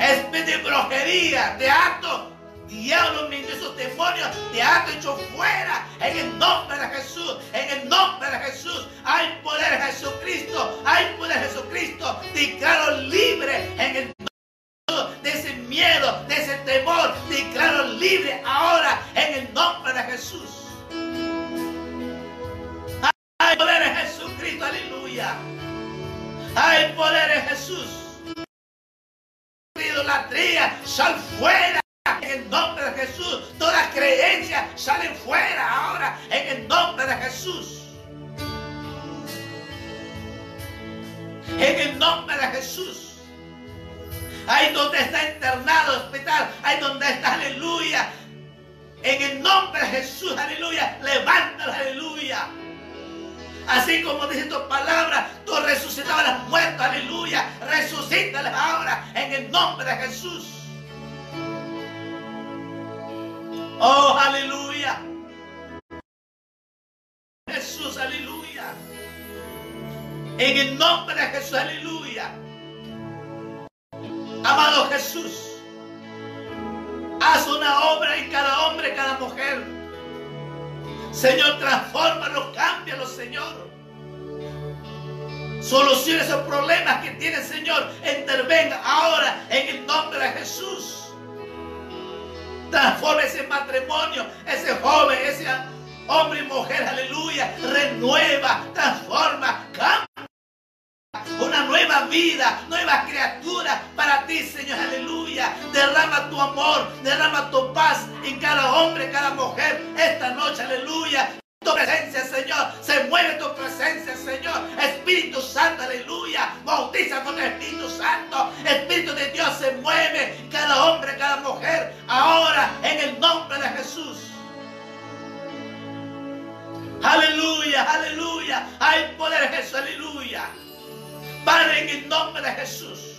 Espíritu de brujería, de acto, diablo, esos demonios, te acto hecho fuera. En el nombre de Jesús. En el nombre de Jesús. Hay poder en Jesucristo. Hay poder en Jesucristo. Declaro libre en el de ese miedo, de ese temor. Declaro libre ahora en el nombre de Jesús. Hay poder en Jesucristo, aleluya. Hay poder en Jesús. Idolatría, sal fuera en el nombre de Jesús. Todas creencias salen fuera ahora en el nombre de Jesús. En el nombre de Jesús ahí donde está internado hospital, ahí donde está, aleluya. En el nombre de Jesús, aleluya, levántalo, aleluya. Así como dice tu palabra, tú resucitabas a los muertos, aleluya. Resucítales ahora en el nombre de Jesús. Oh, aleluya. Jesús, aleluya. En el nombre de Jesús, aleluya. Amado Jesús, haz una obra en cada hombre, cada mujer. Señor, transfórmalo, cámbialo, Señor. Soluciona esos problemas que tiene, Señor. Intervenga ahora en el nombre de Jesús. Transforma ese matrimonio, ese joven, ese hombre y mujer, aleluya. Renueva, transforma, cambia. Una nueva vida, nueva criatura para ti, Señor, aleluya. Derrama tu amor, derrama tu paz en cada hombre, cada mujer esta noche, aleluya tu presencia, Señor. Se mueve tu presencia, Señor. Espíritu Santo, aleluya. Bautiza con el Espíritu Santo. Espíritu de Dios se mueve. Cada hombre, cada mujer. Ahora, en el nombre de Jesús. Aleluya, aleluya. Hay poder Jesús, aleluya. Padre, en el nombre de Jesús.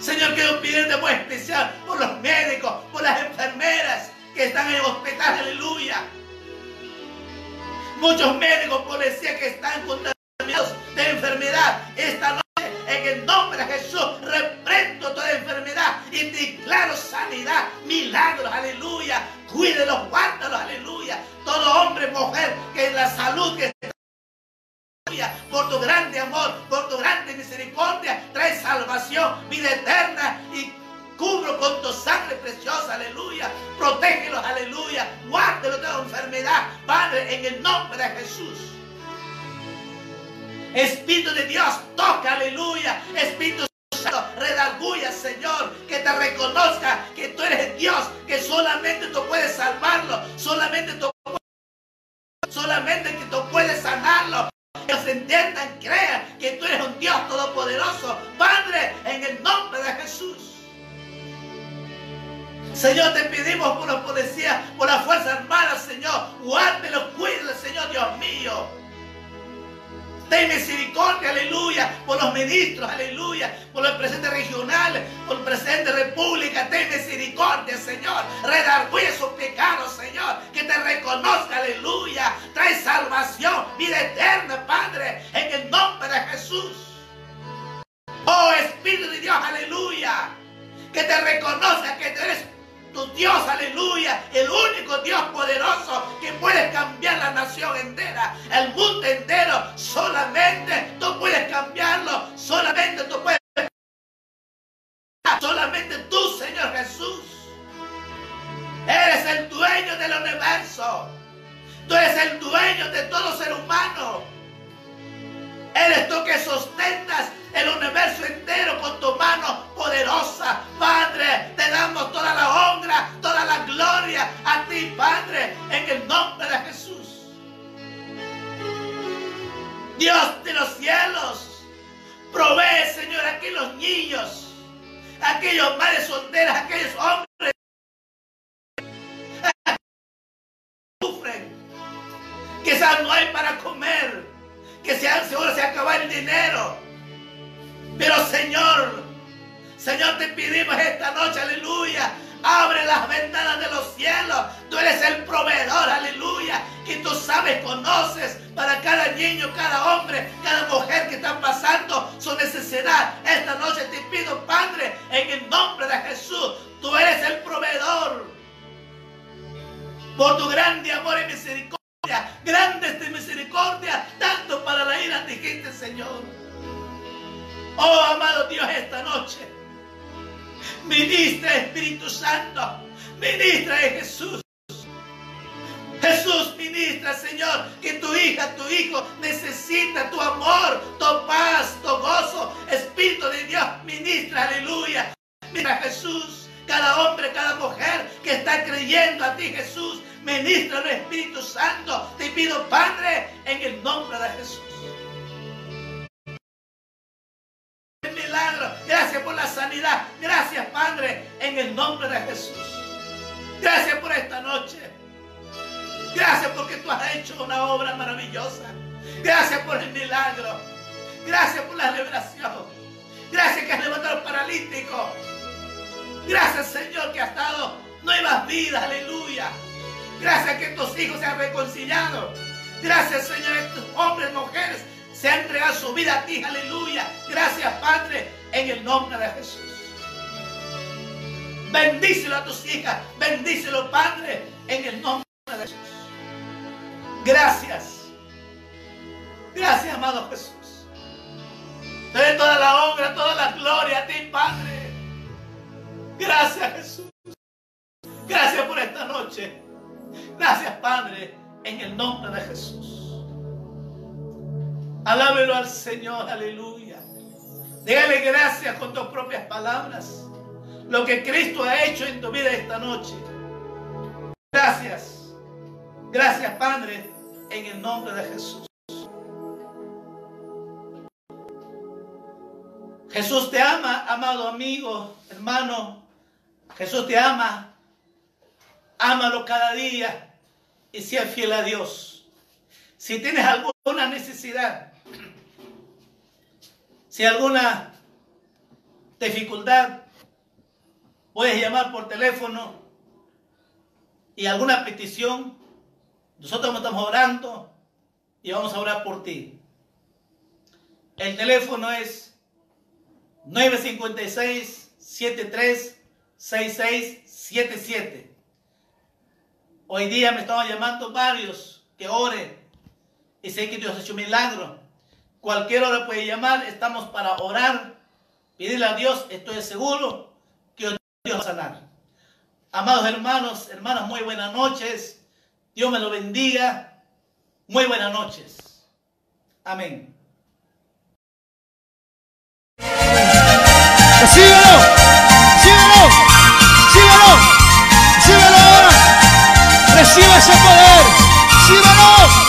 Señor, quiero pedirte muy especial por los médicos, por las enfermeras que están en el hospital, aleluya Muchos médicos, policías que están contaminados de enfermedad. Esta noche, en el nombre de Jesús, reprendo toda enfermedad y declaro sanidad, milagros, aleluya. Cuídelos, guárdalos, aquellos madres solteras, aquellos hombres que sufren, quizás no hay para comer, que se, seguro se acaba el dinero. Pero Señor, Señor, te pedimos esta noche, aleluya. Abre las ventanas de los cielos. Tú eres el proveedor, aleluya. Que tú sabes, conoces para cada niño, cada hombre, cada mujer que está pasando su necesidad. Esta noche te pido, Padre, en el nombre de Jesús, tú eres el proveedor. Por tu grande amor y misericordia. Grande tu misericordia, tanto para la ira dijiste, Señor. Oh, amado Dios, esta noche. Ministra Espíritu Santo. Ministra de Jesús. Jesús ministra, Señor, que tu hija, tu hijo necesita tu amor, tu paz, tu gozo. Espíritu de Dios, ministra, aleluya. Mira Jesús, cada hombre, cada mujer que está creyendo a ti, Jesús, ministra el Espíritu Santo. Te pido, Padre, en el nombre de Jesús. En el nombre de Jesús. Gracias por esta noche. Gracias porque tú has hecho una obra maravillosa. Gracias por el milagro. Gracias por la revelación. Gracias que has levantado al paralítico. Gracias, Señor, que has dado nuevas vidas. Aleluya. Gracias que tus hijos se han reconciliado. Gracias, Señor, que tus hombres, mujeres se han entregado su vida a ti. Aleluya. Gracias, Padre, en el nombre de Jesús. Bendícelo a tus hijas. Bendícelo, Padre, en el nombre de Jesús. Gracias. Gracias, amado Jesús. Te doy toda la honra, toda la gloria a ti, Padre. Gracias, Jesús. Gracias por esta noche. Gracias, Padre, en el nombre de Jesús. Alábelo al Señor, aleluya. Dígale gracias con tus propias palabras. Lo que Cristo ha hecho en tu vida esta noche. Gracias. Gracias, Padre, en el nombre de Jesús. Jesús te ama, amado amigo, hermano. Jesús te ama. Ámalo cada día y sea fiel a Dios. Si tienes alguna necesidad, si alguna dificultad, puedes llamar por teléfono y alguna petición. Nosotros estamos orando y vamos a orar por ti. El teléfono es 956-736677. Hoy día me estaban llamando varios que ore y sé que Dios ha hecho un milagro. Cualquier hora puede llamar, estamos para orar, pedirle a Dios, estoy seguro Dios va a sanar. Amados hermanos, hermanas, muy buenas noches. Dios me lo bendiga. Muy buenas noches. Amén. Síguelo, síguelo, síguelo, síguelo ahora. Reciba ese poder.